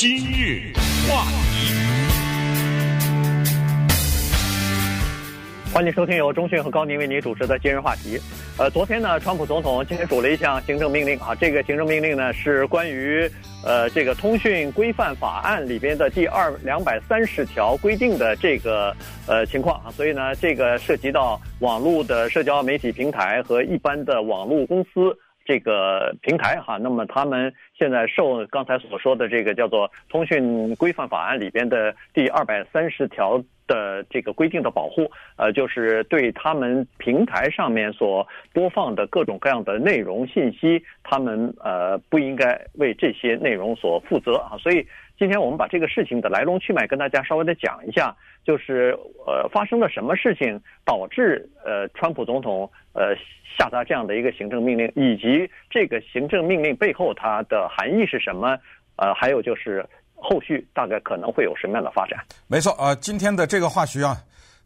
今日话题，欢迎收听由中讯和高宁为您主持的今日话题。呃，昨天呢，川普总统签署了一项行政命令啊，这个行政命令呢是关于呃这个通讯规范法案里边的第二两百三十条规定的这个呃情况啊，所以呢，这个涉及到网络的社交媒体平台和一般的网络公司。这个平台哈，那么他们现在受刚才所说的这个叫做《通讯规范法案》里边的第二百三十条的这个规定的保护，呃，就是对他们平台上面所播放的各种各样的内容信息，他们呃不应该为这些内容所负责啊，所以。今天我们把这个事情的来龙去脉跟大家稍微的讲一下，就是呃发生了什么事情导致呃川普总统呃下达这样的一个行政命令，以及这个行政命令背后它的含义是什么？呃，还有就是后续大概可能会有什么样的发展？没错，呃，今天的这个话题啊，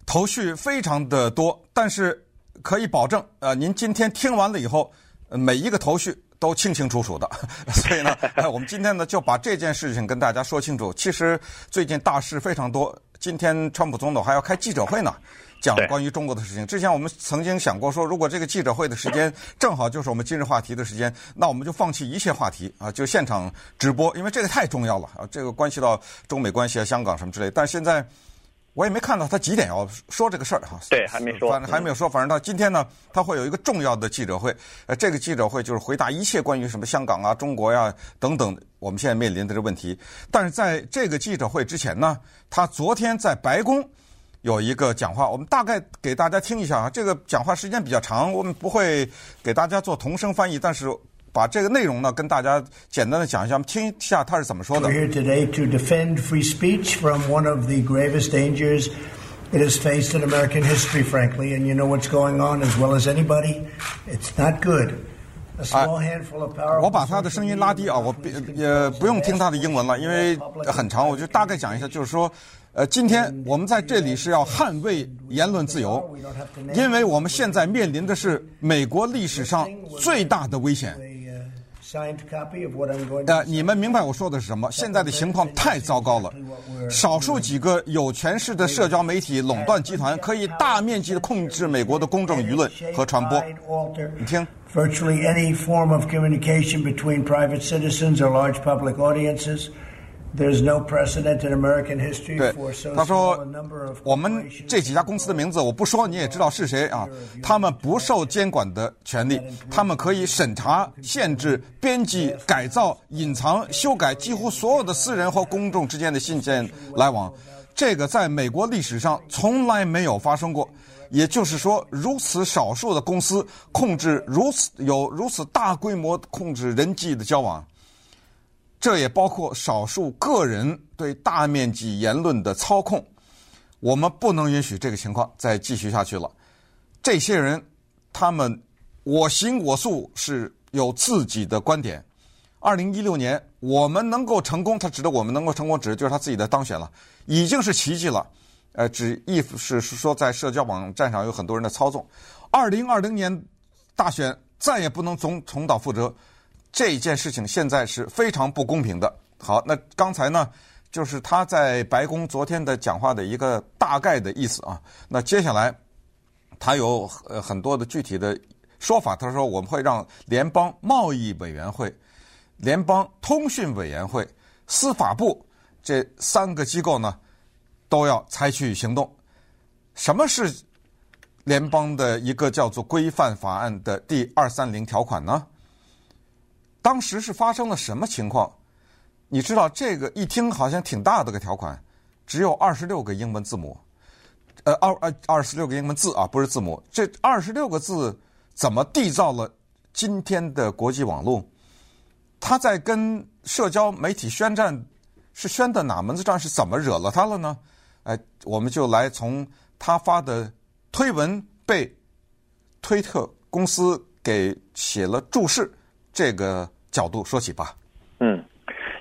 头绪非常的多，但是可以保证呃，您今天听完了以后，呃每一个头绪。都清清楚楚的，所以呢，我们今天呢就把这件事情跟大家说清楚。其实最近大事非常多，今天川普总统还要开记者会呢，讲关于中国的事情。之前我们曾经想过说，如果这个记者会的时间正好就是我们今日话题的时间，那我们就放弃一切话题啊，就现场直播，因为这个太重要了啊，这个关系到中美关系啊、香港什么之类。但现在。我也没看到他几点要说这个事儿哈。对，还没说，反正还没有说。反正他今天呢，他会有一个重要的记者会。呃，这个记者会就是回答一切关于什么香港啊、中国呀等等我们现在面临的这个问题。但是在这个记者会之前呢，他昨天在白宫有一个讲话，我们大概给大家听一下啊。这个讲话时间比较长，我们不会给大家做同声翻译，但是。把这个内容呢，跟大家简单的讲一下，听一下他是怎么说的。We're here today to defend free speech from one of the gravest dangers it has faced in American history, frankly. And you know what's going on as well as anybody. It's not good. A small handful of power. 我把他的声音拉低啊，我也不用听他的英文了，因为很长，我就大概讲一下，就是说，呃，今天我们在这里是要捍卫言论自由，因为我们现在面临的是美国历史上最大的危险。呃，你们明白我说的是什么？现在的情况太糟糕了，少数几个有权势的社交媒体垄断集团可以大面积的控制美国的公众舆论和传播。你听。there's no precedent in american history 对他说我们这几家公司的名字我不说你也知道是谁啊。他们不受监管的权利他们可以审查限制编辑改造隐藏修改几乎所有的私人和公众之间的信件来往这个在美国历史上从来没有发生过也就是说如此少数的公司控制如此有如此大规模控制人际的交往。这也包括少数个人对大面积言论的操控，我们不能允许这个情况再继续下去了。这些人，他们我行我素，是有自己的观点。二零一六年，我们能够成功，他指的我们能够成功，指的就是他自己的当选了，已经是奇迹了。呃，指意思是说，在社交网站上有很多人的操纵。二零二零年大选再也不能重重蹈覆辙。这件事情现在是非常不公平的。好，那刚才呢，就是他在白宫昨天的讲话的一个大概的意思啊。那接下来他有呃很多的具体的说法。他说我们会让联邦贸易委员会、联邦通讯委员会、司法部这三个机构呢都要采取行动。什么是联邦的一个叫做规范法案的第二三零条款呢？当时是发生了什么情况？你知道这个一听好像挺大的个条款，只有二十六个英文字母，呃，二二二十六个英文字啊，不是字母。这二十六个字怎么缔造了今天的国际网络？他在跟社交媒体宣战，是宣的哪门子战？是怎么惹了他了呢？哎，我们就来从他发的推文被推特公司给写了注释这个。角度说起吧，嗯，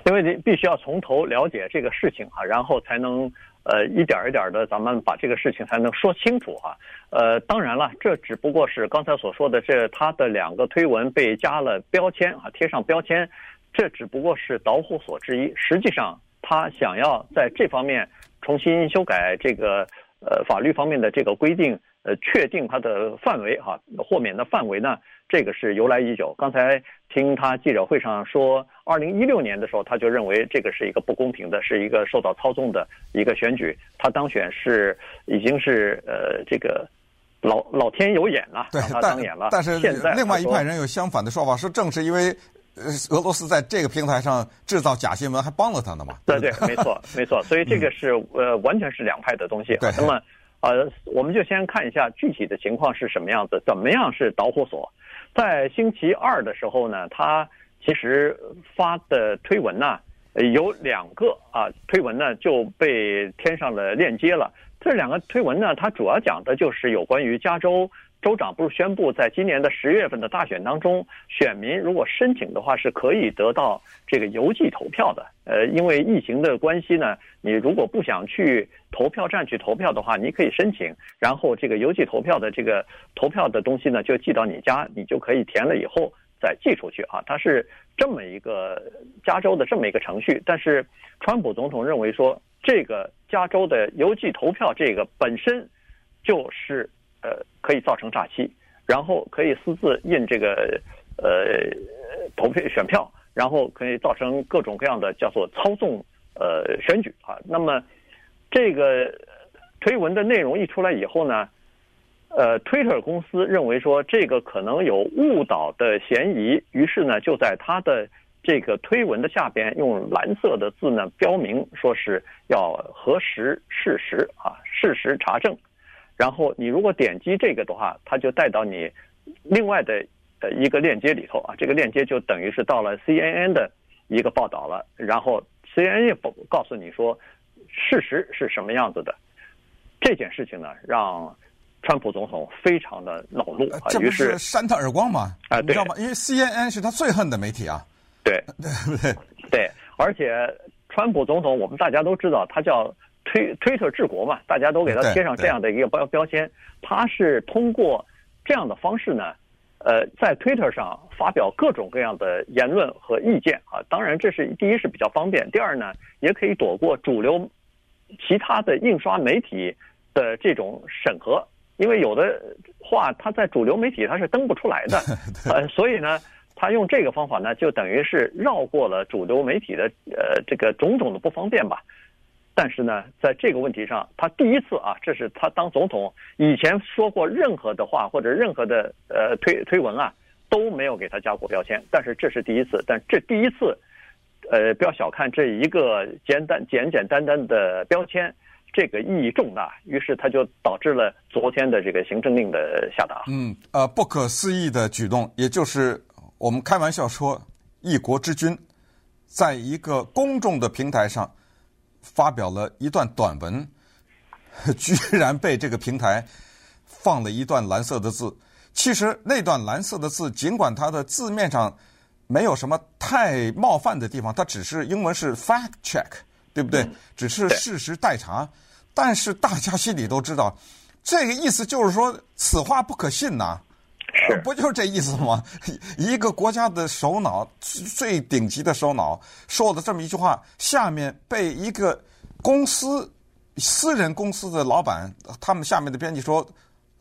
因为你必须要从头了解这个事情哈，然后才能呃一点一点的，咱们把这个事情才能说清楚哈。呃，当然了，这只不过是刚才所说的，这他的两个推文被加了标签啊，贴上标签，这只不过是导火索之一。实际上，他想要在这方面重新修改这个呃法律方面的这个规定，呃，确定它的范围哈，豁免的范围呢，这个是由来已久。刚才听他记者会上说，二零一六年的时候，他就认为这个是一个不公平的，是一个受到操纵的一个选举。他当选是已经是呃这个老老天有眼了，对，他当眼了。但是现在另外一派人有相反的说法，说正是因为。呃，俄罗斯在这个平台上制造假新闻，还帮了他呢嘛？对对，没错没错。所以这个是呃，完全是两派的东西。对。那么呃，我们就先看一下具体的情况是什么样子，怎么样是导火索？在星期二的时候呢，他其实发的推文呢，有两个啊，推文呢就被添上了链接了。这两个推文呢，它主要讲的就是有关于加州。州长不是宣布，在今年的十月份的大选当中，选民如果申请的话，是可以得到这个邮寄投票的。呃，因为疫情的关系呢，你如果不想去投票站去投票的话，你可以申请，然后这个邮寄投票的这个投票的东西呢，就寄到你家，你就可以填了以后再寄出去啊。它是这么一个加州的这么一个程序。但是，川普总统认为说，这个加州的邮寄投票这个本身就是。呃，可以造成诈欺，然后可以私自印这个呃投票选票，然后可以造成各种各样的叫做操纵呃选举啊。那么这个推文的内容一出来以后呢，呃，Twitter 公司认为说这个可能有误导的嫌疑，于是呢就在他的这个推文的下边用蓝色的字呢标明说是要核实事实啊，事实查证。然后你如果点击这个的话，它就带到你另外的呃一个链接里头啊，这个链接就等于是到了 CNN 的一个报道了。然后 CNN 也告诉你说事实是什么样子的。这件事情呢，让川普总统非常的恼怒啊，于是，这不是扇他耳光吗？啊，对，你知道吗？因为 CNN 是他最恨的媒体啊。对，对 对？对，而且川普总统我们大家都知道，他叫。推推特治国嘛，大家都给他贴上这样的一个标标签。他是通过这样的方式呢，呃，在推特上发表各种各样的言论和意见啊。当然，这是第一是比较方便，第二呢，也可以躲过主流其他的印刷媒体的这种审核，因为有的话他在主流媒体他是登不出来的，呃，所以呢，他用这个方法呢，就等于是绕过了主流媒体的呃这个种种的不方便吧。但是呢，在这个问题上，他第一次啊，这是他当总统以前说过任何的话或者任何的呃推推文啊，都没有给他加过标签。但是这是第一次，但这第一次，呃，不要小看这一个简单简简单单的标签，这个意义重大。于是他就导致了昨天的这个行政令的下达。嗯，呃，不可思议的举动，也就是我们开玩笑说，一国之君，在一个公众的平台上。发表了一段短文，居然被这个平台放了一段蓝色的字。其实那段蓝色的字，尽管它的字面上没有什么太冒犯的地方，它只是英文是 fact check，对不对？只是事实待查。但是大家心里都知道，这个意思就是说此话不可信呐。是，不就是这意思吗？一个国家的首脑，最顶级的首脑，说了这么一句话，下面被一个公司、私人公司的老板，他们下面的编辑说，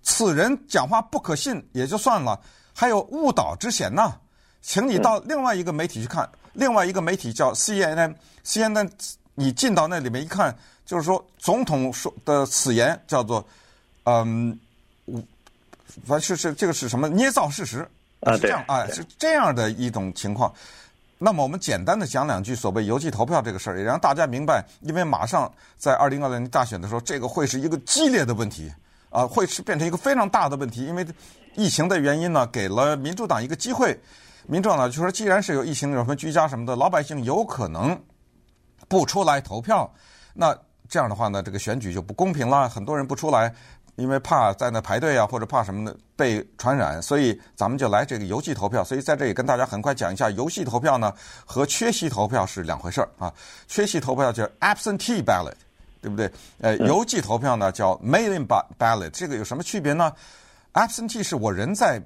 此人讲话不可信也就算了，还有误导之嫌呢。请你到另外一个媒体去看，另外一个媒体叫 CNN，CNN，你进到那里面一看，就是说总统说的此言叫做，嗯。反正是是这个是什么捏造事实啊？是这样啊，是这样的一种情况。那么我们简单的讲两句所谓邮寄投票这个事儿，也让大家明白，因为马上在二零二零年大选的时候，这个会是一个激烈的问题啊，会是变成一个非常大的问题。因为疫情的原因呢，给了民主党一个机会。民主党呢就说，既然是有疫情，有什么居家什么的，老百姓有可能不出来投票，那这样的话呢，这个选举就不公平了。很多人不出来。因为怕在那排队啊，或者怕什么的被传染，所以咱们就来这个邮寄投票。所以在这里跟大家很快讲一下，邮寄投票呢和缺席投票是两回事儿啊。缺席投票叫 absentee ballot，对不对？呃，邮寄投票呢叫 mail-in ballot，这个有什么区别呢？absentee 是我人在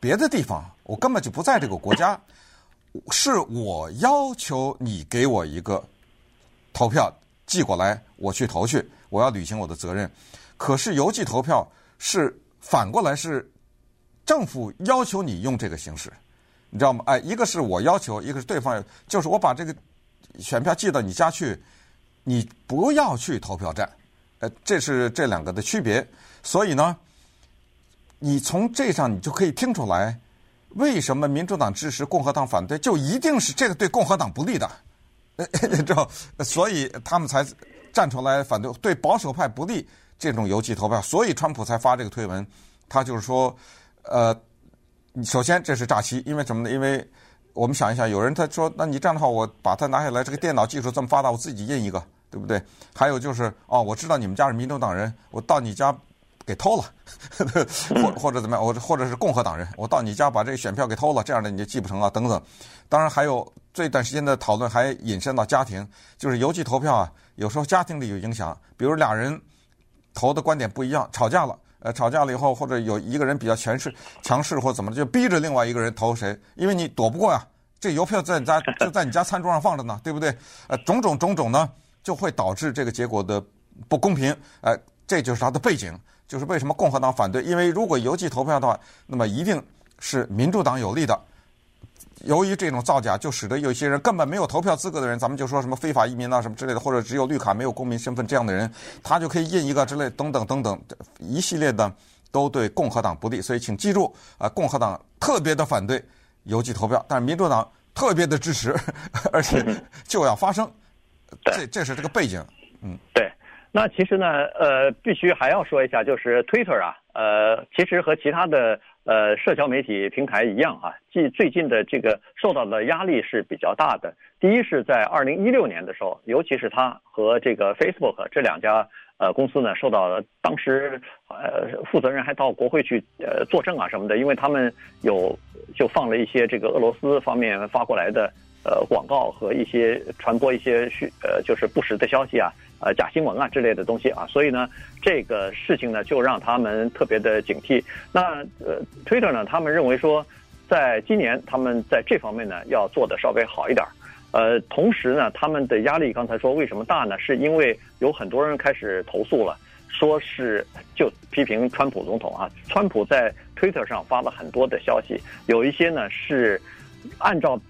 别的地方，我根本就不在这个国家，是我要求你给我一个投票寄过来，我去投去，我要履行我的责任。可是邮寄投票是反过来是政府要求你用这个形式，你知道吗？哎，一个是我要求，一个是对方，就是我把这个选票寄到你家去，你不要去投票站，呃，这是这两个的区别。所以呢，你从这上你就可以听出来，为什么民主党支持，共和党反对，就一定是这个对共和党不利的，知道？所以他们才站出来反对，对保守派不利。这种邮寄投票，所以川普才发这个推文。他就是说，呃，首先这是诈欺，因为什么呢？因为我们想一想，有人他说，那你这样的话，我把它拿下来，这个电脑技术这么发达，我自己印一个，对不对？还有就是，哦，我知道你们家是民主党人，我到你家给偷了，或或者怎么样，我或者是共和党人，我到你家把这个选票给偷了，这样的你就寄不成啊，等等。当然还有这段时间的讨论还引申到家庭，就是邮寄投票啊，有时候家庭里有影响，比如俩人。投的观点不一样，吵架了，呃，吵架了以后，或者有一个人比较强势强势，或怎么就逼着另外一个人投谁？因为你躲不过呀，这邮票在你家 就在你家餐桌上放着呢，对不对？呃，种种种种呢，就会导致这个结果的不公平。呃，这就是它的背景，就是为什么共和党反对？因为如果邮寄投票的话，那么一定是民主党有利的。由于这种造假，就使得有些人根本没有投票资格的人，咱们就说什么非法移民啊什么之类的，或者只有绿卡没有公民身份这样的人，他就可以印一个之类等等等等一系列的，都对共和党不利。所以请记住啊，共和党特别的反对邮寄投票，但是民主党特别的支持，而且就要发生。这这是这个背景，嗯，对。那其实呢，呃，必须还要说一下，就是 Twitter 啊，呃，其实和其他的。呃，社交媒体平台一样啊，近最近的这个受到的压力是比较大的。第一是在二零一六年的时候，尤其是他和这个 Facebook 这两家呃公司呢，受到了当时呃负责人还到国会去呃作证啊什么的，因为他们有就放了一些这个俄罗斯方面发过来的呃广告和一些传播一些虚呃就是不实的消息啊。呃，假新闻啊之类的东西啊，所以呢，这个事情呢，就让他们特别的警惕。那呃，Twitter 呢，他们认为说，在今年他们在这方面呢，要做的稍微好一点。呃，同时呢，他们的压力刚才说为什么大呢？是因为有很多人开始投诉了，说是就批评川普总统啊，川普在 Twitter 上发了很多的消息，有一些呢是按照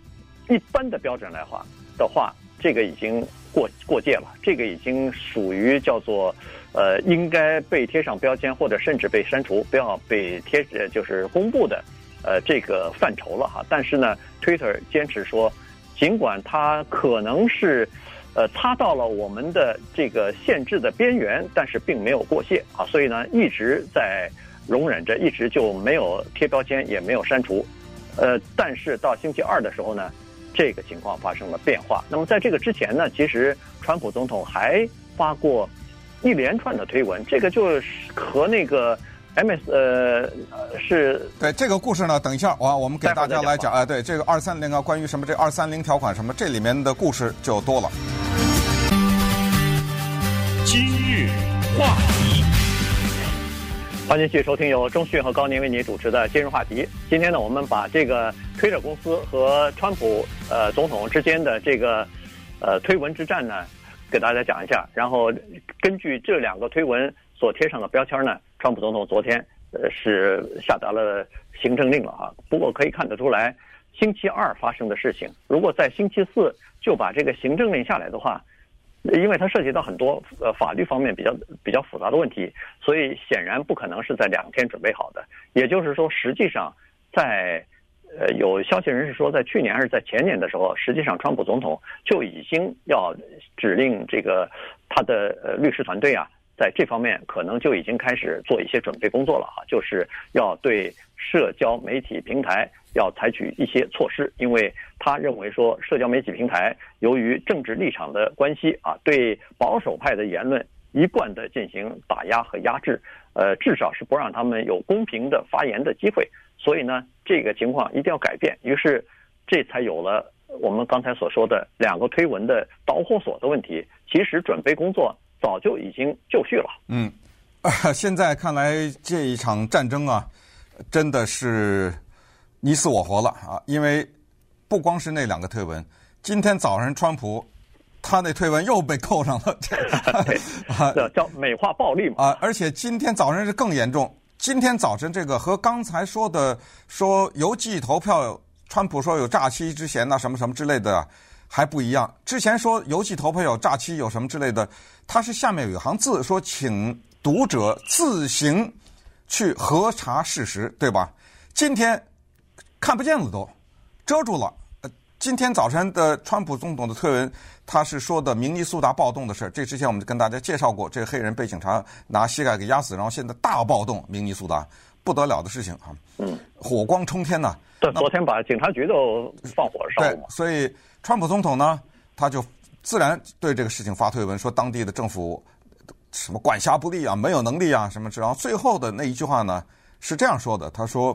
一般的标准来话的话，这个已经。过过界了，这个已经属于叫做，呃，应该被贴上标签或者甚至被删除，不要被贴呃就是公布的，呃，这个范畴了哈。但是呢，Twitter 坚持说，尽管它可能是，呃，擦到了我们的这个限制的边缘，但是并没有过界啊，所以呢，一直在容忍着，一直就没有贴标签，也没有删除，呃，但是到星期二的时候呢。这个情况发生了变化。那么在这个之前呢，其实川普总统还发过一连串的推文，这个就是和那个 MS 呃是。对这个故事呢，等一下我我们给大家来讲。啊，对这个二三零啊，关于什么这二三零条款什么，这里面的故事就多了。今日话题，欢迎继续收听由中讯和高宁为您主持的今日话题。今天呢，我们把这个。推特公司和川普呃总统之间的这个呃推文之战呢，给大家讲一下。然后根据这两个推文所贴上的标签呢，川普总统昨天呃是下达了行政令了啊。不过可以看得出来，星期二发生的事情，如果在星期四就把这个行政令下来的话，因为它涉及到很多呃法律方面比较比较复杂的问题，所以显然不可能是在两天准备好的。也就是说，实际上在呃，有消息人士说，在去年还是在前年的时候，实际上川普总统就已经要指令这个他的呃律师团队啊，在这方面可能就已经开始做一些准备工作了哈，就是要对社交媒体平台要采取一些措施，因为他认为说，社交媒体平台由于政治立场的关系啊，对保守派的言论一贯的进行打压和压制，呃，至少是不让他们有公平的发言的机会。所以呢，这个情况一定要改变。于是，这才有了我们刚才所说的两个推文的导火索的问题。其实准备工作早就已经就绪了。嗯，啊，现在看来这一场战争啊，真的是你死我活了啊！因为不光是那两个推文，今天早上川普他那推文又被扣上了，啊，叫美化暴力嘛。啊，而且今天早上是更严重。今天早晨这个和刚才说的说邮寄投票，川普说有诈欺之嫌呐，什么什么之类的还不一样。之前说邮寄投票有诈欺有什么之类的，他是下面有一行字说，请读者自行去核查事实，对吧？今天看不见了都遮住了。今天早晨的川普总统的推文，他是说的明尼苏达暴动的事。这之前我们就跟大家介绍过，这个黑人被警察拿膝盖给压死，然后现在大暴动，明尼苏达不得了的事情啊！嗯，火光冲天呐！对，昨天把警察局都放火烧了。对，所以川普总统呢，他就自然对这个事情发推文，说当地的政府什么管辖不力啊，没有能力啊，什么之。然后最后的那一句话呢是这样说的：他说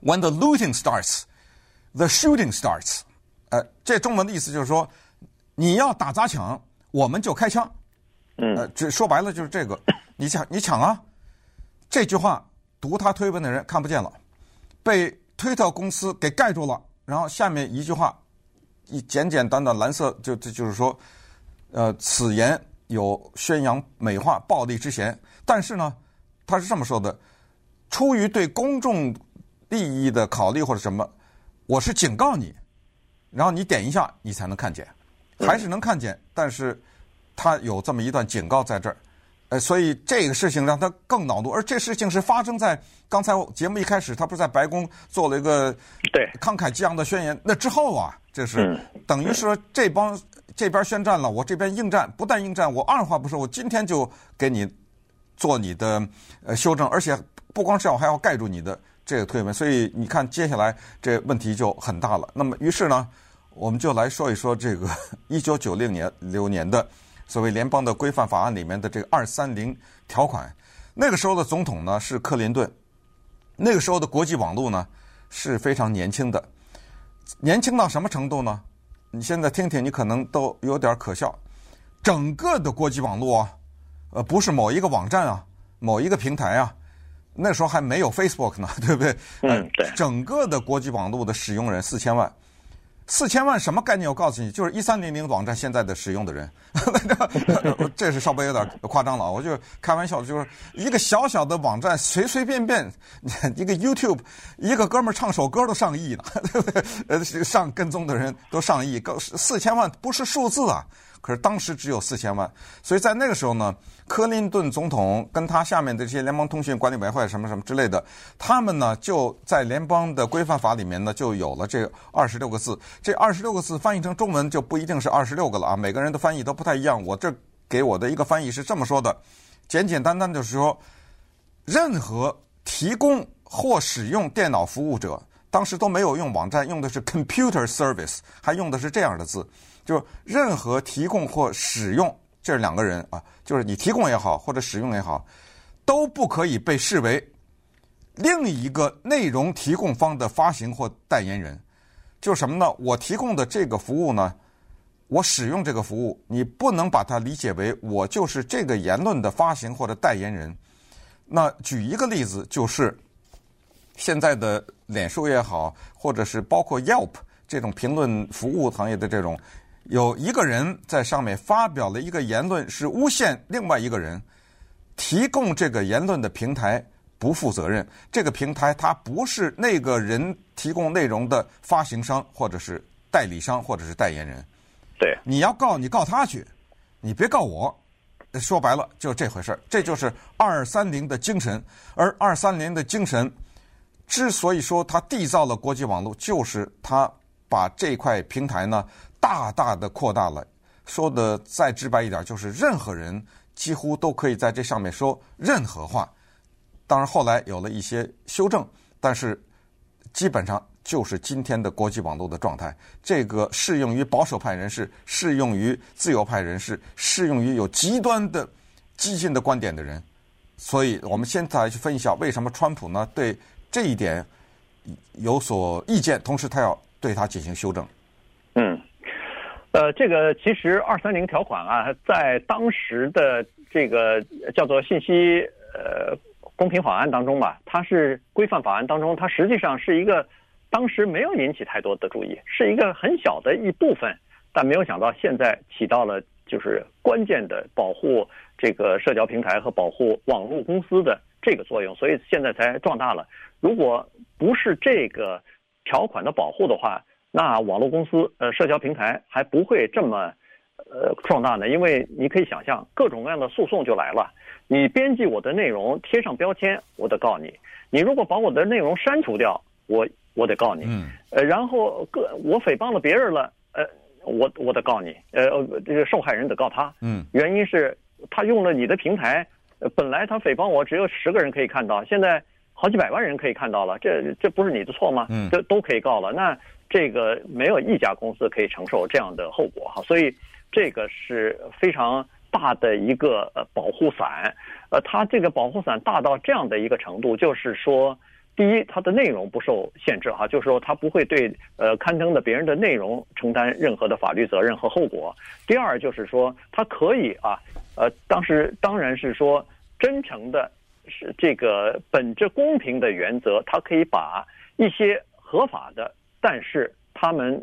，When the looting starts。The shooting starts，呃，这中文的意思就是说，你要打砸抢，我们就开枪。嗯，呃，这说白了就是这个，你抢你抢啊！这句话读他推文的人看不见了，被推特公司给盖住了。然后下面一句话，一简简单单蓝色就就就是说，呃，此言有宣扬美化暴力之嫌。但是呢，他是这么说的：出于对公众利益的考虑或者什么。我是警告你，然后你点一下，你才能看见，还是能看见，但是他有这么一段警告在这儿，呃，所以这个事情让他更恼怒。而这事情是发生在刚才节目一开始，他不是在白宫做了一个对慷慨激昂的宣言，那之后啊，这是等于是说这帮这边宣战了，我这边应战，不但应战，我二话不说，我今天就给你做你的呃修正，而且不光是要还要盖住你的。这个推文，所以你看，接下来这问题就很大了。那么，于是呢，我们就来说一说这个 一九九六年六年的所谓联邦的规范法案里面的这个二三零条款。那个时候的总统呢是克林顿，那个时候的国际网络呢是非常年轻的，年轻到什么程度呢？你现在听听，你可能都有点可笑。整个的国际网络啊，呃，不是某一个网站啊，某一个平台啊。那时候还没有 Facebook 呢，对不对？嗯，对。整个的国际网络的使用人四千万，四千万什么概念？我告诉你，就是一三零零网站现在的使用的人，这是稍微有点夸张了！我就开玩笑，就是一个小小的网站，随随便便 一个 YouTube，一个哥们儿唱首歌都上亿呢，对不对？呃，上跟踪的人都上亿，四千万不是数字啊。可是当时只有四千万，所以在那个时候呢，克林顿总统跟他下面的这些联邦通讯管理委员会什么什么之类的，他们呢就在联邦的规范法里面呢就有了这二十六个字。这二十六个字翻译成中文就不一定是二十六个了啊，每个人的翻译都不太一样。我这给我的一个翻译是这么说的：简简单单就是说，任何提供或使用电脑服务者，当时都没有用网站，用的是 computer service，还用的是这样的字。就任何提供或使用，这两个人啊，就是你提供也好，或者使用也好，都不可以被视为另一个内容提供方的发行或代言人。就是什么呢？我提供的这个服务呢，我使用这个服务，你不能把它理解为我就是这个言论的发行或者代言人。那举一个例子，就是现在的脸书也好，或者是包括 Yelp 这种评论服务行业的这种。有一个人在上面发表了一个言论，是诬陷另外一个人，提供这个言论的平台不负责任。这个平台它不是那个人提供内容的发行商，或者是代理商，或者是代言人。对，你要告你告他去，你别告我。说白了就这回事儿，这就是二三零的精神。而二三零的精神之所以说它缔造了国际网络，就是它把这块平台呢。大大的扩大了，说的再直白一点，就是任何人几乎都可以在这上面说任何话。当然后来有了一些修正，但是基本上就是今天的国际网络的状态。这个适用于保守派人士，适用于自由派人士，适用于有极端的激进的观点的人。所以我们现在去分析一下，为什么川普呢对这一点有所意见，同时他要对他进行修正。嗯。呃，这个其实二三零条款啊，在当时的这个叫做信息呃公平法案当中吧，它是规范法案当中，它实际上是一个当时没有引起太多的注意，是一个很小的一部分，但没有想到现在起到了就是关键的保护这个社交平台和保护网络公司的这个作用，所以现在才壮大了。如果不是这个条款的保护的话，那网络公司呃社交平台还不会这么呃壮大呢。因为你可以想象，各种各样的诉讼就来了。你编辑我的内容贴上标签，我得告你；你如果把我的内容删除掉，我。我得告你，嗯，呃，然后各我诽谤了别人了，呃，我我得告你，呃，这个受害人得告他，嗯，原因是他用了你的平台，呃，本来他诽谤我只有十个人可以看到，现在好几百万人可以看到了，这这不是你的错吗？嗯，这都可以告了，那这个没有一家公司可以承受这样的后果哈，所以这个是非常大的一个呃保护伞，呃，它这个保护伞大到这样的一个程度，就是说。第一，它的内容不受限制哈，就是说它不会对呃刊登的别人的内容承担任何的法律责任和后果。第二，就是说它可以啊，呃，当时当然是说真诚的，是这个本着公平的原则，它可以把一些合法的，但是他们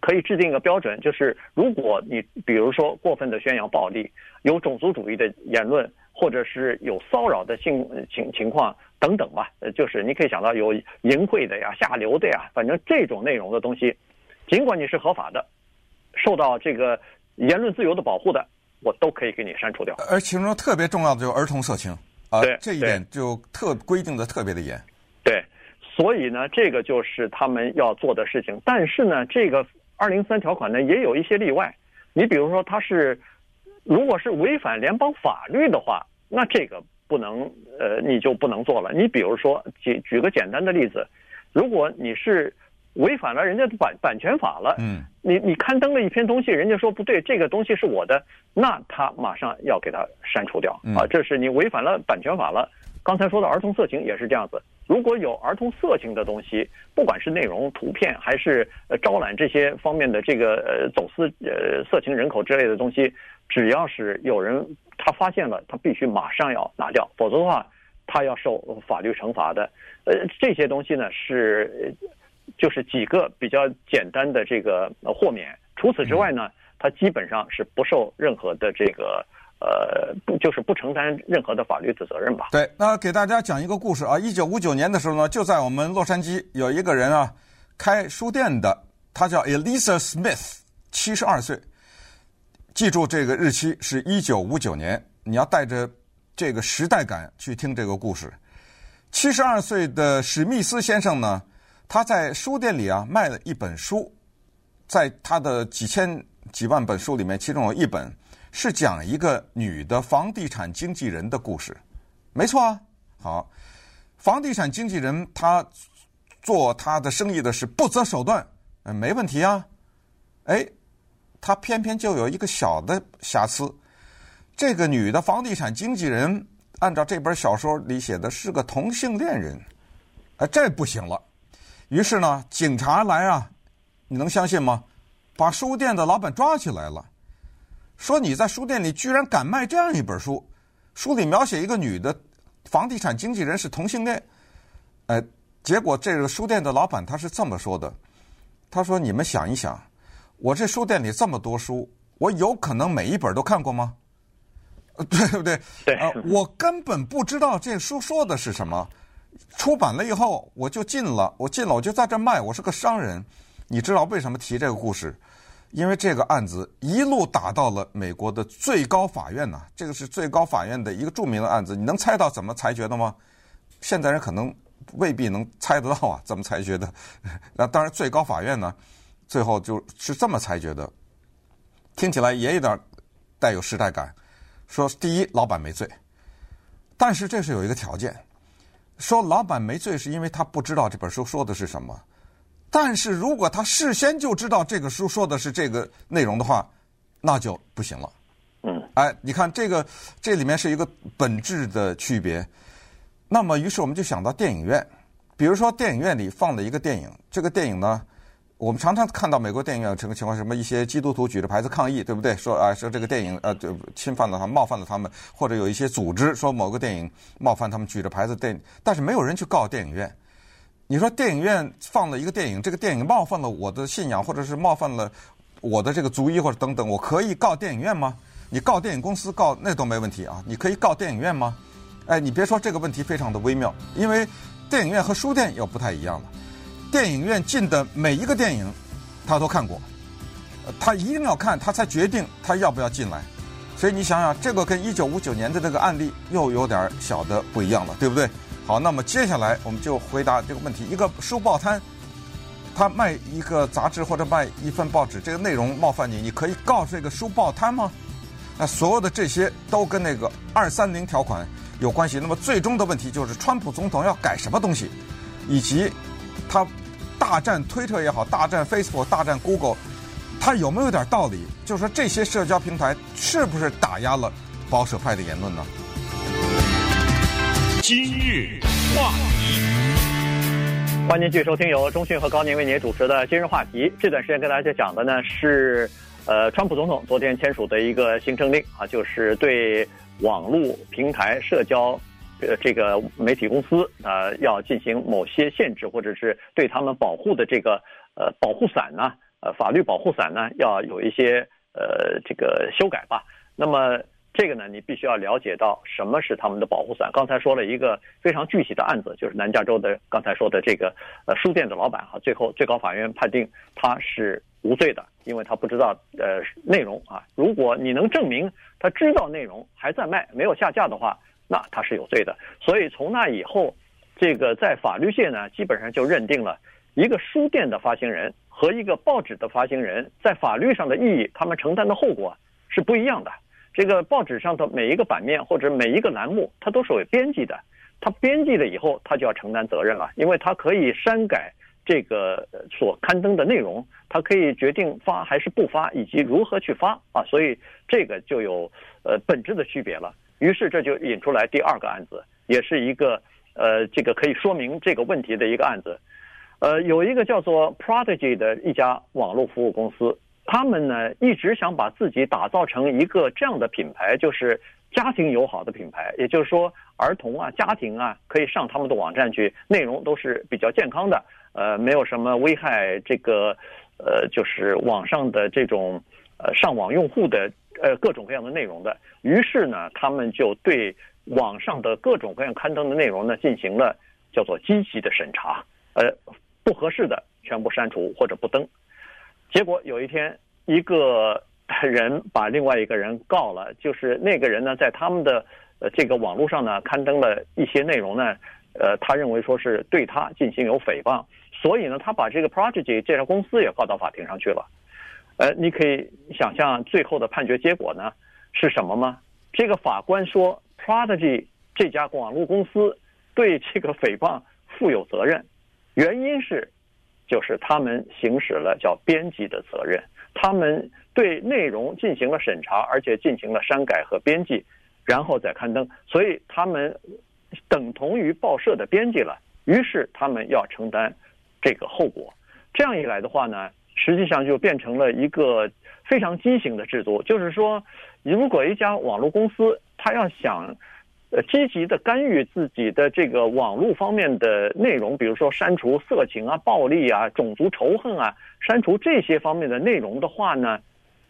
可以制定一个标准，就是如果你比如说过分的宣扬暴力，有种族主义的言论，或者是有骚扰的性情情况。等等吧，呃，就是你可以想到有淫秽的呀、下流的呀，反正这种内容的东西，尽管你是合法的，受到这个言论自由的保护的，我都可以给你删除掉。而其中特别重要的就是儿童色情啊，对，这一点就特规定的特别的严。对，所以呢，这个就是他们要做的事情。但是呢，这个二零三条款呢也有一些例外。你比如说，他是如果是违反联邦法律的话，那这个。不能，呃，你就不能做了。你比如说，举举个简单的例子，如果你是违反了人家的版版权法了，嗯，你你刊登了一篇东西，人家说不对，这个东西是我的，那他马上要给他删除掉啊，这是你违反了版权法了。刚才说的儿童色情也是这样子，如果有儿童色情的东西，不管是内容、图片，还是呃招揽这些方面的这个呃走私呃色情人口之类的东西，只要是有人。他发现了，他必须马上要拿掉，否则的话，他要受法律惩罚的。呃，这些东西呢是，就是几个比较简单的这个豁免。除此之外呢，他基本上是不受任何的这个呃，不就是不承担任何的法律的责任吧？对，那给大家讲一个故事啊。一九五九年的时候呢，就在我们洛杉矶有一个人啊，开书店的，他叫 Elisa Smith，七十二岁。记住这个日期是一九五九年，你要带着这个时代感去听这个故事。七十二岁的史密斯先生呢，他在书店里啊卖了一本书，在他的几千几万本书里面，其中有一本是讲一个女的房地产经纪人的故事。没错啊，好，房地产经纪人他做他的生意的是不择手段，嗯，没问题啊，哎。他偏偏就有一个小的瑕疵，这个女的房地产经纪人按照这本小说里写的是个同性恋人，啊，这不行了。于是呢，警察来啊，你能相信吗？把书店的老板抓起来了，说你在书店里居然敢卖这样一本书，书里描写一个女的房地产经纪人是同性恋，哎，结果这个书店的老板他是这么说的，他说：“你们想一想。”我这书店里这么多书，我有可能每一本都看过吗？对不对？对。呃，我根本不知道这书说的是什么。出版了以后，我就进了，我进了，我就在这卖。我是个商人。你知道为什么提这个故事？因为这个案子一路打到了美国的最高法院呐。这个是最高法院的一个著名的案子。你能猜到怎么裁决的吗？现在人可能未必能猜得到啊，怎么裁决的？那当然，最高法院呢？最后就是这么裁决的，听起来也有点带有时代感。说第一，老板没罪，但是这是有一个条件，说老板没罪是因为他不知道这本书说的是什么。但是如果他事先就知道这个书说的是这个内容的话，那就不行了。嗯，哎，你看这个这里面是一个本质的区别。那么于是我们就想到电影院，比如说电影院里放了一个电影，这个电影呢。我们常常看到美国电影院这个情况，什么一些基督徒举着牌子抗议，对不对？说啊，说这个电影呃，就侵犯了他，冒犯了他们，或者有一些组织说某个电影冒犯他们，举着牌子电，但是没有人去告电影院。你说电影院放了一个电影，这个电影冒犯了我的信仰，或者是冒犯了我的这个族裔，或者等等，我可以告电影院吗？你告电影公司告那都没问题啊，你可以告电影院吗？哎，你别说这个问题非常的微妙，因为电影院和书店又不太一样了。电影院进的每一个电影，他都看过，他一定要看，他才决定他要不要进来。所以你想想，这个跟一九五九年的这个案例又有点小的不一样了，对不对？好，那么接下来我们就回答这个问题：一个书报摊，他卖一个杂志或者卖一份报纸，这个内容冒犯你，你可以告这个书报摊吗？那所有的这些都跟那个二三零条款。有关系。那么最终的问题就是，川普总统要改什么东西，以及他大战推特也好，大战 Facebook，大战 Google，它有没有点道理？就是说这些社交平台是不是打压了保守派的言论呢？今日话题，欢迎继续收听由中讯和高宁为您主持的今日话题。这段时间跟大家讲的呢是，呃，川普总统昨天签署的一个行政令啊，就是对。网络平台、社交，呃，这个媒体公司啊、呃，要进行某些限制，或者是对他们保护的这个呃保护伞呢，呃，法律保护伞呢，要有一些呃这个修改吧。那么这个呢，你必须要了解到什么是他们的保护伞。刚才说了一个非常具体的案子，就是南加州的刚才说的这个呃书店的老板哈，最后最高法院判定他是无罪的，因为他不知道呃内容啊。如果你能证明。他知道内容还在卖，没有下架的话，那他是有罪的。所以从那以后，这个在法律界呢，基本上就认定了一个书店的发行人和一个报纸的发行人，在法律上的意义，他们承担的后果是不一样的。这个报纸上的每一个版面或者每一个栏目，它都是有编辑的，他编辑了以后，他就要承担责任了，因为他可以删改。这个所刊登的内容，他可以决定发还是不发，以及如何去发啊，所以这个就有呃本质的区别了。于是这就引出来第二个案子，也是一个呃这个可以说明这个问题的一个案子。呃，有一个叫做 Prodigy 的一家网络服务公司，他们呢一直想把自己打造成一个这样的品牌，就是家庭友好的品牌，也就是说儿童啊、家庭啊可以上他们的网站去，内容都是比较健康的。呃，没有什么危害这个，呃，就是网上的这种呃上网用户的呃各种各样的内容的。于是呢，他们就对网上的各种各样刊登的内容呢进行了叫做积极的审查，呃，不合适的全部删除或者不登。结果有一天，一个人把另外一个人告了，就是那个人呢在他们的呃这个网络上呢刊登了一些内容呢，呃，他认为说是对他进行有诽谤。所以呢，他把这个 Prodigy 这家公司也告到法庭上去了。呃，你可以想象最后的判决结果呢是什么吗？这个法官说，Prodigy 这家网络公司对这个诽谤负有责任，原因是就是他们行使了叫编辑的责任，他们对内容进行了审查，而且进行了删改和编辑，然后再刊登，所以他们等同于报社的编辑了。于是他们要承担。这个后果，这样一来的话呢，实际上就变成了一个非常畸形的制度。就是说，如果一家网络公司它要想，呃，积极的干预自己的这个网络方面的内容，比如说删除色情啊、暴力啊、种族仇恨啊，删除这些方面的内容的话呢，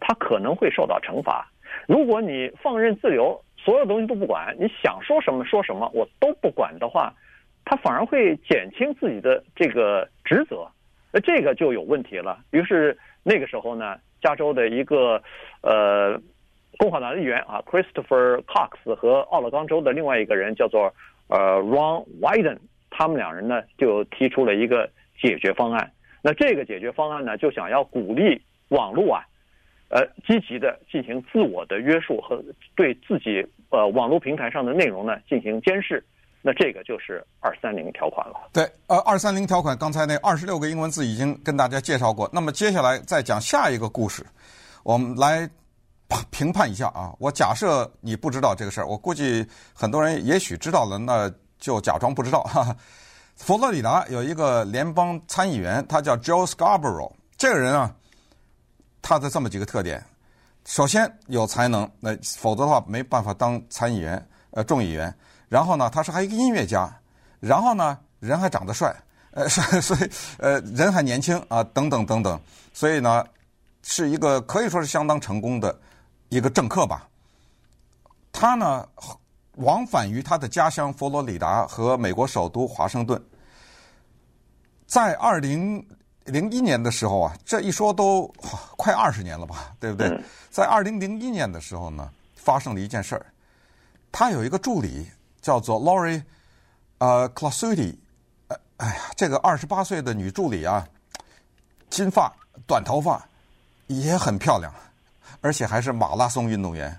它可能会受到惩罚。如果你放任自流，所有东西都不管，你想说什么说什么，我都不管的话。他反而会减轻自己的这个职责，那这个就有问题了。于是那个时候呢，加州的一个呃共和党议员啊，Christopher Cox 和奥勒冈州的另外一个人叫做呃 Ron Wyden，他们两人呢就提出了一个解决方案。那这个解决方案呢，就想要鼓励网络啊，呃，积极的进行自我的约束和对自己呃网络平台上的内容呢进行监视。那这个就是二三零条款了。对，呃，二三零条款，刚才那二十六个英文字已经跟大家介绍过。那么接下来再讲下一个故事，我们来评判一下啊。我假设你不知道这个事儿，我估计很多人也许知道了，那就假装不知道。哈，佛罗里达有一个联邦参议员，他叫 Joe Scarborough。这个人啊，他的这么几个特点：首先有才能，那否则的话没办法当参议员，呃，众议员。然后呢，他是还有一个音乐家，然后呢，人还长得帅，呃，所以呃，人还年轻啊，等等等等，所以呢，是一个可以说是相当成功的一个政客吧。他呢，往返于他的家乡佛罗里达和美国首都华盛顿。在二零零一年的时候啊，这一说都快二十年了吧，对不对？在二零零一年的时候呢，发生了一件事儿。他有一个助理叫做 Lori 呃 Clausuti 哎呀，这个二十八岁的女助理啊，金发、短头发，也很漂亮，而且还是马拉松运动员，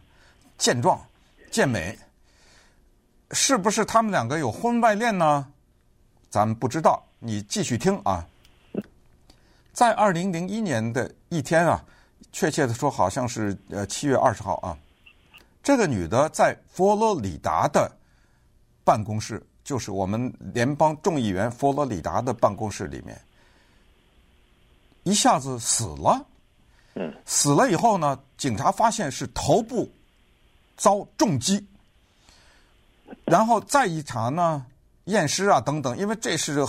健壮、健美。是不是他们两个有婚外恋呢？咱们不知道。你继续听啊。在二零零一年的一天啊，确切的说，好像是呃七月二十号啊，这个女的在佛罗里达的办公室。就是我们联邦众议员佛罗里达的办公室里面，一下子死了。嗯，死了以后呢，警察发现是头部遭重击，然后再一查呢，验尸啊等等，因为这是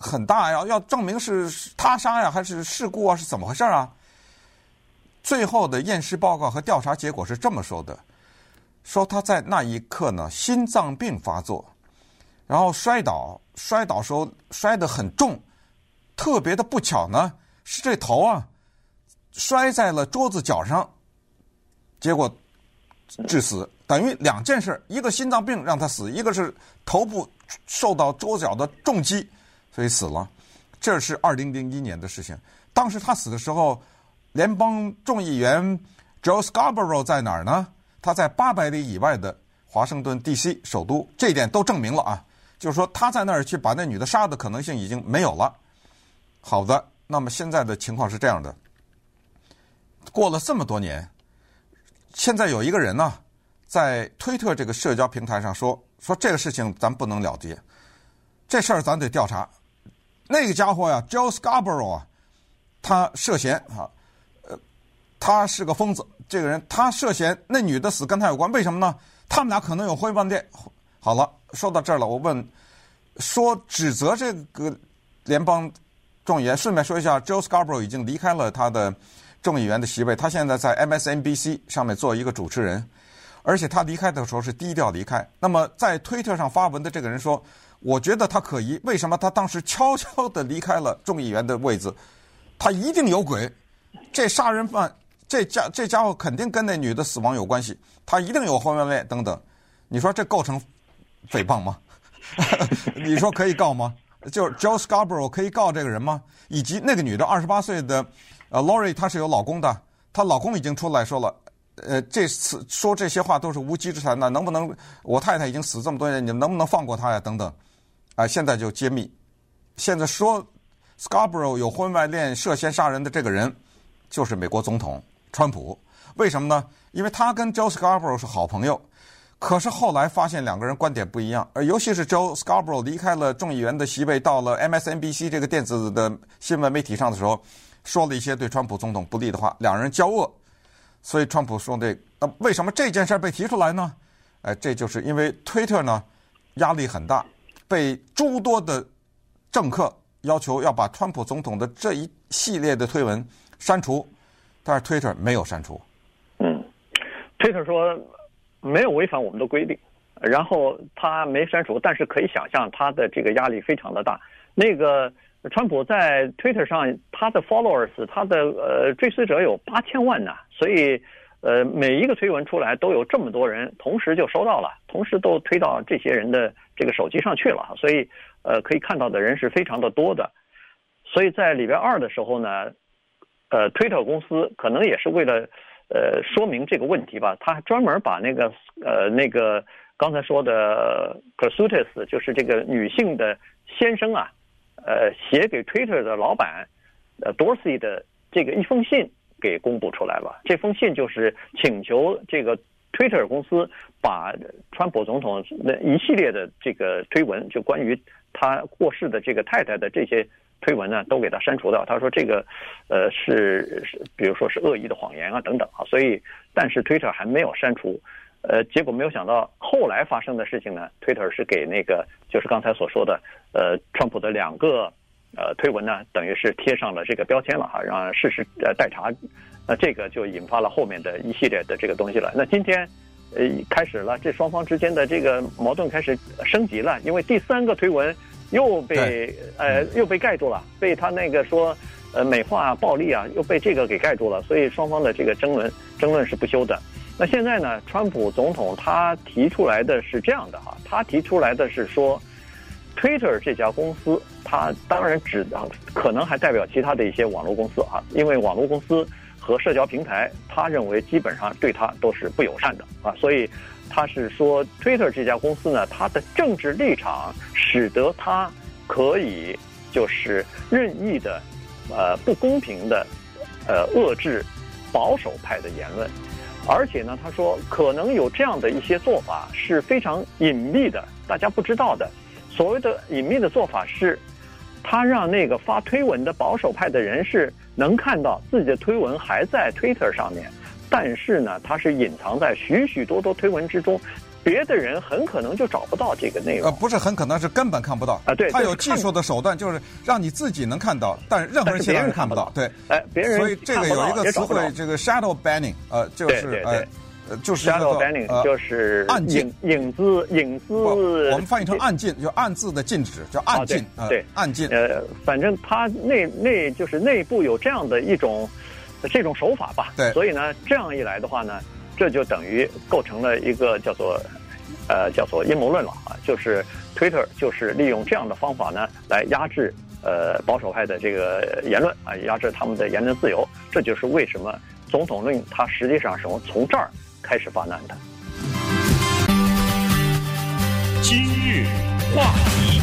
很大呀，要证明是他杀呀还是事故啊，是怎么回事啊？最后的验尸报告和调查结果是这么说的：说他在那一刻呢，心脏病发作。然后摔倒，摔倒时候摔得很重，特别的不巧呢，是这头啊摔在了桌子角上，结果致死。等于两件事，一个心脏病让他死，一个是头部受到桌角的重击，所以死了。这是二零零一年的事情。当时他死的时候，联邦众议员 Joe Scarborough 在哪儿呢？他在八百里以外的华盛顿 D.C. 首都，这一点都证明了啊。就是说，他在那儿去把那女的杀的可能性已经没有了。好的，那么现在的情况是这样的：过了这么多年，现在有一个人呢，在推特这个社交平台上说说这个事情咱不能了结，这事儿咱得调查。那个家伙呀，Joe Scarborough 啊，他涉嫌啊，他是个疯子。这个人他涉嫌那女的死跟他有关，为什么呢？他们俩可能有婚外恋。好了。说到这儿了，我问，说指责这个联邦众议员。顺便说一下，Joe Scarborough 已经离开了他的众议员的席位，他现在在 MSNBC 上面做一个主持人，而且他离开的时候是低调离开。那么在推特上发文的这个人说，我觉得他可疑，为什么他当时悄悄地离开了众议员的位置？他一定有鬼，这杀人犯，这家这家伙肯定跟那女的死亡有关系，他一定有婚外恋等等。你说这构成？诽谤吗？你说可以告吗？就是 Joe Scarborough 可以告这个人吗？以及那个女的二十八岁的呃 Lori，她是有老公的，她老公已经出来说了，呃，这次说这些话都是无稽之谈的，能不能我太太已经死这么多年，你们能不能放过她呀？等等，啊、现在就揭秘，现在说 Scarborough 有婚外恋、涉嫌杀人的这个人，就是美国总统川普。为什么呢？因为他跟 Joe Scarborough 是好朋友。可是后来发现两个人观点不一样，而尤其是 Joe Scarborough 离开了众议员的席位，到了 MSNBC 这个电子的新闻媒体上的时候，说了一些对川普总统不利的话，两人交恶，所以川普说这，那为什么这件事被提出来呢？哎，这就是因为 Twitter 呢压力很大，被诸多的政客要求要把川普总统的这一系列的推文删除，但是 Twitter 没有删除。嗯，Twitter 说。没有违反我们的规定，然后他没删除，但是可以想象他的这个压力非常的大。那个川普在 Twitter 上，他的 followers，他的呃追随者有八千万呢，所以呃每一个推文出来都有这么多人同时就收到了，同时都推到这些人的这个手机上去了，所以呃可以看到的人是非常的多的。所以在礼拜二的时候呢，呃，Twitter 公司可能也是为了。呃，说明这个问题吧，他还专门把那个呃那个刚才说的 Clausuti 就是这个女性的先生啊，呃，写给 Twitter 的老板呃 Dorsey 的这个一封信给公布出来了。这封信就是请求这个 Twitter 公司把川普总统那一系列的这个推文，就关于他过世的这个太太的这些。推文呢，都给他删除掉。他说这个，呃，是是，比如说是恶意的谎言啊，等等啊。所以，但是 Twitter 还没有删除。呃，结果没有想到，后来发生的事情呢，Twitter 是给那个，就是刚才所说的，呃，川普的两个呃推文呢，等于是贴上了这个标签了哈，让事实呃待查，那这个就引发了后面的一系列的这个东西了。那今天呃开始了，这双方之间的这个矛盾开始升级了，因为第三个推文又被呃又被盖住了，被他那个说呃美化暴力啊，又被这个给盖住了，所以双方的这个争论争论是不休的。那现在呢，川普总统他提出来的是这样的哈，他提出来的是说。Twitter 这家公司，他当然指啊可能还代表其他的一些网络公司啊，因为网络公司和社交平台，他认为基本上对他都是不友善的啊，所以他是说 Twitter 这家公司呢，它的政治立场使得它可以就是任意的，呃，不公平的，呃，遏制保守派的言论，而且呢，他说可能有这样的一些做法是非常隐秘的，大家不知道的。所谓的隐秘的做法是，他让那个发推文的保守派的人士能看到自己的推文还在 Twitter 上面，但是呢，它是隐藏在许许多多推文之中，别的人很可能就找不到这个内容。呃，不是很可能，是根本看不到啊。对，他有技术的手段，就是让你自己能看到，但任何人其他人看不到。对，哎，别人所以这个有一个词汇，这个 shadow banning，呃，就是呃。就是 shadow banning，就是暗禁，影子影子。我们翻译成暗禁，就暗字的禁止，叫暗禁。对，暗禁。呃，反正它内内就是内部有这样的一种这种手法吧。对。所以呢，这样一来的话呢，这就等于构成了一个叫做呃叫做阴谋论了啊，就是 Twitter 就是利用这样的方法呢来压制呃保守派的这个言论啊，压制他们的言论自由。这就是为什么总统令它实际上是从从这儿。开始发难的。今日话题，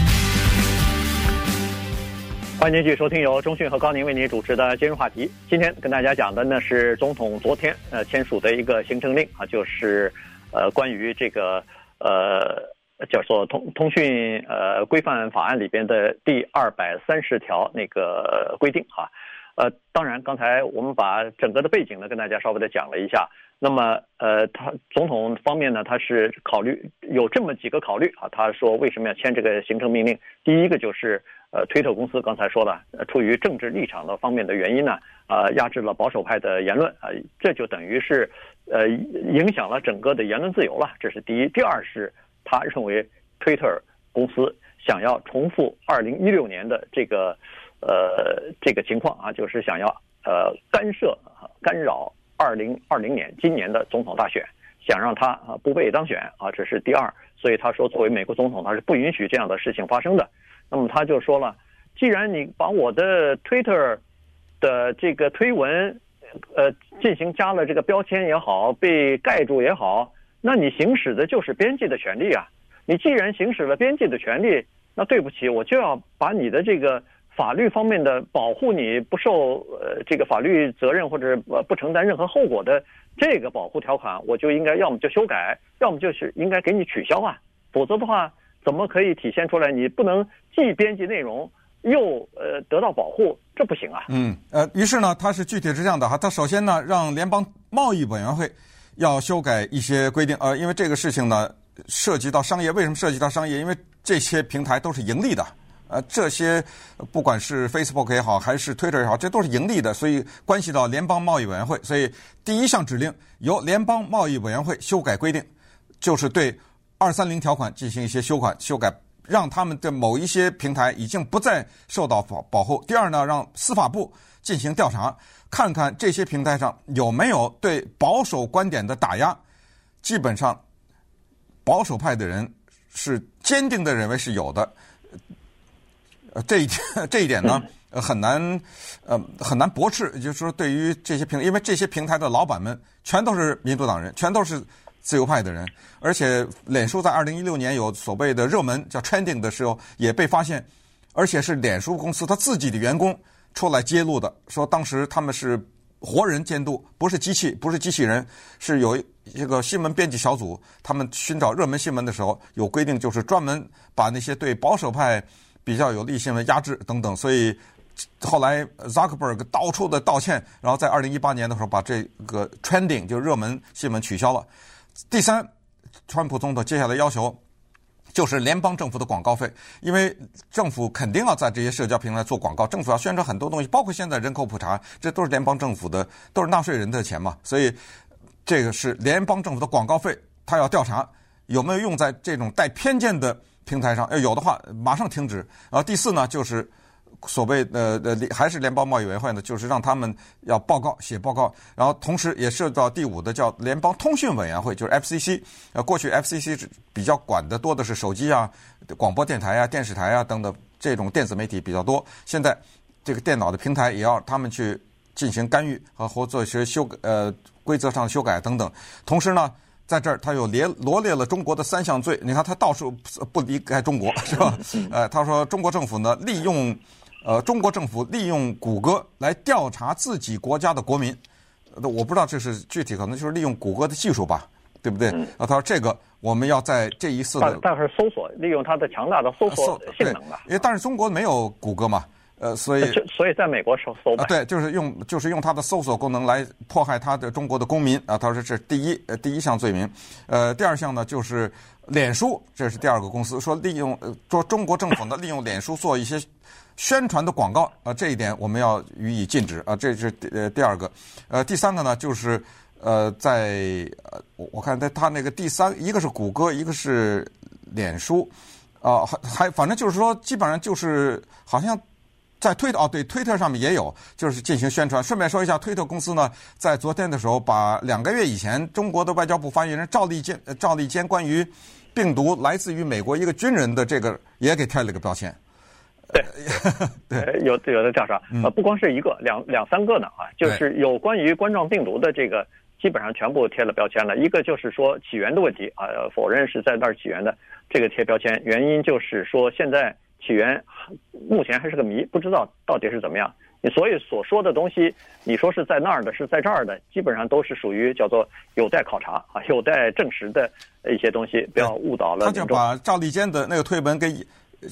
欢迎继续收听由中讯和高宁为您主持的今日话题。今天跟大家讲的呢是总统昨天呃签署的一个行政令啊，就是呃关于这个呃叫做通通讯呃规范法案里边的第二百三十条那个规定哈。呃，当然刚才我们把整个的背景呢跟大家稍微的讲了一下。那么，呃，他总统方面呢，他是考虑有这么几个考虑啊。他说为什么要签这个行政命令？第一个就是，呃，推特公司刚才说了，出于政治立场的方面的原因呢，啊，压制了保守派的言论啊，这就等于是，呃，影响了整个的言论自由了。这是第一。第二是，他认为推特公司想要重复二零一六年的这个，呃，这个情况啊，就是想要呃干涉干扰。二零二零年今年的总统大选，想让他啊不被当选啊，这是第二。所以他说，作为美国总统，他是不允许这样的事情发生的。那么他就说了，既然你把我的 Twitter 的这个推文，呃，进行加了这个标签也好，被盖住也好，那你行使的就是编辑的权利啊。你既然行使了编辑的权利，那对不起，我就要把你的这个。法律方面的保护你不受呃这个法律责任或者呃不承担任何后果的这个保护条款，我就应该要么就修改，要么就是应该给你取消啊，否则的话怎么可以体现出来你不能既编辑内容又呃得到保护？这不行啊。嗯，呃，于是呢，他是具体是这样的哈，他首先呢让联邦贸易委员会要修改一些规定，呃，因为这个事情呢涉及到商业，为什么涉及到商业？因为这些平台都是盈利的。呃，这些不管是 Facebook 也好，还是 Twitter 也好，这都是盈利的，所以关系到联邦贸易委员会。所以第一项指令由联邦贸易委员会修改规定，就是对二三零条款进行一些修改，修改让他们的某一些平台已经不再受到保保护。第二呢，让司法部进行调查，看看这些平台上有没有对保守观点的打压。基本上，保守派的人是坚定的认为是有的。这一点，这一点呢，很难，呃，很难驳斥。也就是说，对于这些平台，因为这些平台的老板们全都是民主党人，全都是自由派的人，而且脸书在二零一六年有所谓的热门叫 trending 的时候，也被发现，而且是脸书公司他自己的员工出来揭露的，说当时他们是活人监督，不是机器，不是机器人，是有一个新闻编辑小组，他们寻找热门新闻的时候有规定，就是专门把那些对保守派。比较有利新闻压制等等，所以后来 Zuckerberg 到处的道歉，然后在二零一八年的时候把这个 trending 就热门新闻取消了。第三，川普总统接下来要求就是联邦政府的广告费，因为政府肯定要在这些社交平台做广告，政府要宣传很多东西，包括现在人口普查，这都是联邦政府的，都是纳税人的钱嘛，所以这个是联邦政府的广告费，他要调查有没有用在这种带偏见的平台上，要有的话马上停止。然后第四呢，就是。所谓的呃还是联邦贸易委员会呢，就是让他们要报告写报告，然后同时也涉及到第五的叫联邦通讯委员会，就是 FCC。呃，过去 FCC 比较管的多的是手机啊、广播电台啊、电视台啊等等这种电子媒体比较多。现在这个电脑的平台也要他们去进行干预和或做一些修改呃规则上的修改等等。同时呢，在这儿他又列罗列了中国的三项罪。你看他到处不离开中国是吧？呃，他说中国政府呢利用。呃，中国政府利用谷歌来调查自己国家的国民，我不知道这是具体，可能就是利用谷歌的技术吧，对不对？嗯、啊，他说这个我们要在这一次的，但是搜索利用它的强大的搜索性能吧，因为但是中国没有谷歌嘛，呃，所以所以在美国搜搜吧，啊，对，就是用就是用它的搜索功能来迫害他的中国的公民啊，他说这是第一呃第一项罪名，呃，第二项呢就是脸书，这是第二个公司说利用呃说中国政府呢利用脸书做一些。宣传的广告啊，这一点我们要予以禁止啊，这是呃第二个，呃第三个呢就是呃在呃我我看在他那个第三一个是谷歌，一个是脸书，啊还还反正就是说基本上就是好像在推特哦对推特上面也有就是进行宣传。顺便说一下，推特公司呢在昨天的时候把两个月以前中国的外交部发言人赵立坚赵立坚关于病毒来自于美国一个军人的这个也给贴了个标签。对，对，有有的调查，呃，不光是一个，两两三个呢啊，就是有关于冠状病毒的这个，基本上全部贴了标签了。一个就是说起源的问题啊，否认是在那儿起源的，这个贴标签，原因就是说现在起源目前还是个谜，不知道到底是怎么样。你所以所说的东西，你说是在那儿的，是在这儿的，基本上都是属于叫做有待考察啊，有待证实的一些东西，不要误导了。他就把赵立坚的那个推文给。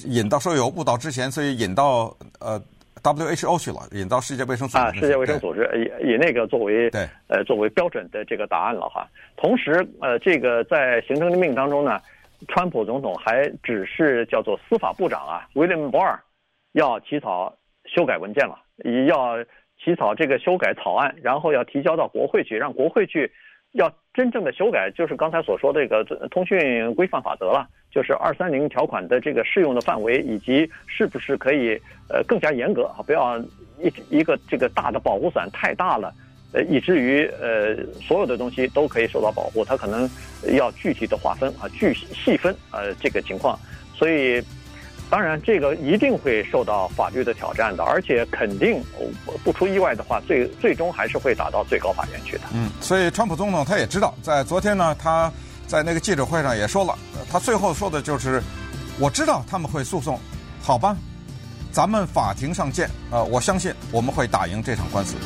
引到说有误导之前，所以引到呃 WHO 去了，引到世界卫生组织。啊，世界卫生组织以以那个作为对呃作为标准的这个答案了哈。同时呃，这个在行政命令当中呢，川普总统还只是叫做司法部长啊，William Barr 要起草修改文件了，要起草这个修改草案，然后要提交到国会去，让国会去要真正的修改，就是刚才所说的这个通讯规范法则了。就是二三零条款的这个适用的范围，以及是不是可以呃更加严格啊？不要一一个这个大的保护伞太大了，呃，以至于呃所有的东西都可以受到保护。它可能要具体的划分啊，具细分呃这个情况。所以当然这个一定会受到法律的挑战的，而且肯定不出意外的话，最最终还是会打到最高法院去的。嗯，所以川普总统他也知道，在昨天呢他。在那个记者会上也说了，他最后说的就是，我知道他们会诉讼，好吧，咱们法庭上见，呃，我相信我们会打赢这场官司。